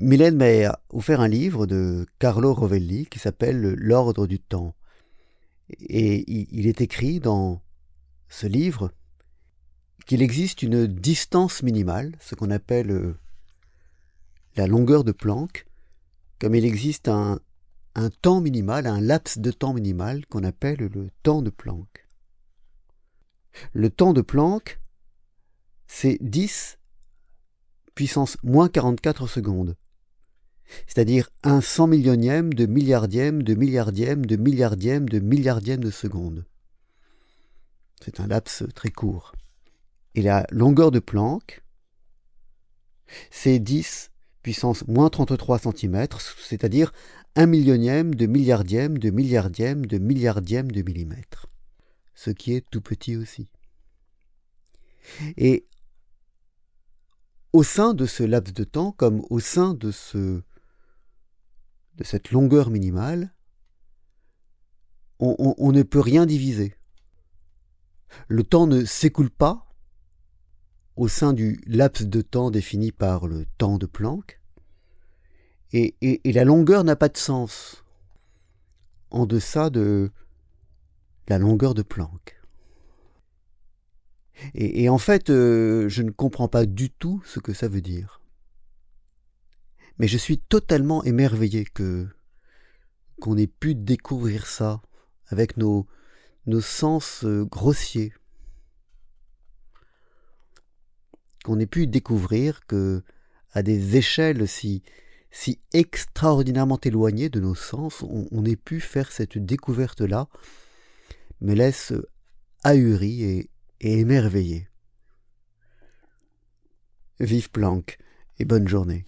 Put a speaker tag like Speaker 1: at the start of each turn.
Speaker 1: Mylène m'a offert un livre de Carlo Rovelli qui s'appelle L'ordre du temps. Et il est écrit dans ce livre qu'il existe une distance minimale, ce qu'on appelle euh, la longueur de Planck, comme il existe un, temps minimal, un laps de temps minimal qu'on appelle le temps de Planck. Le temps de Planck, c'est 10 puissance moins 44 secondes, c'est-à-dire un cent millionième de milliardième de milliardième de milliardième de milliardième de seconde. C'est un laps très court. Et la longueur de Planck, c'est 10 puissance moins 33 cm, c'est-à-dire un millionième de milliardième de milliardième de milliardième de millimètre, ce qui est tout petit aussi. Et au sein de ce laps de temps, comme au sein de ce de cette longueur minimale, on, ne peut rien diviser. Le temps ne s'écoule pas au sein du laps de temps défini par le temps de Planck, et, la longueur n'a pas de sens en deçà de la longueur de Planck. Et, en fait, euh, je ne comprends pas du tout ce que ça veut dire. Mais je suis totalement émerveillé que qu'on ait pu découvrir ça avec nos, sens euh, grossiers. Qu'on ait pu découvrir que, à des échelles si, si extraordinairement éloignées de nos sens, on, ait pu faire cette découverte-là, me laisse ahuri et, et émerveillé. Vive Planck et bonne journée.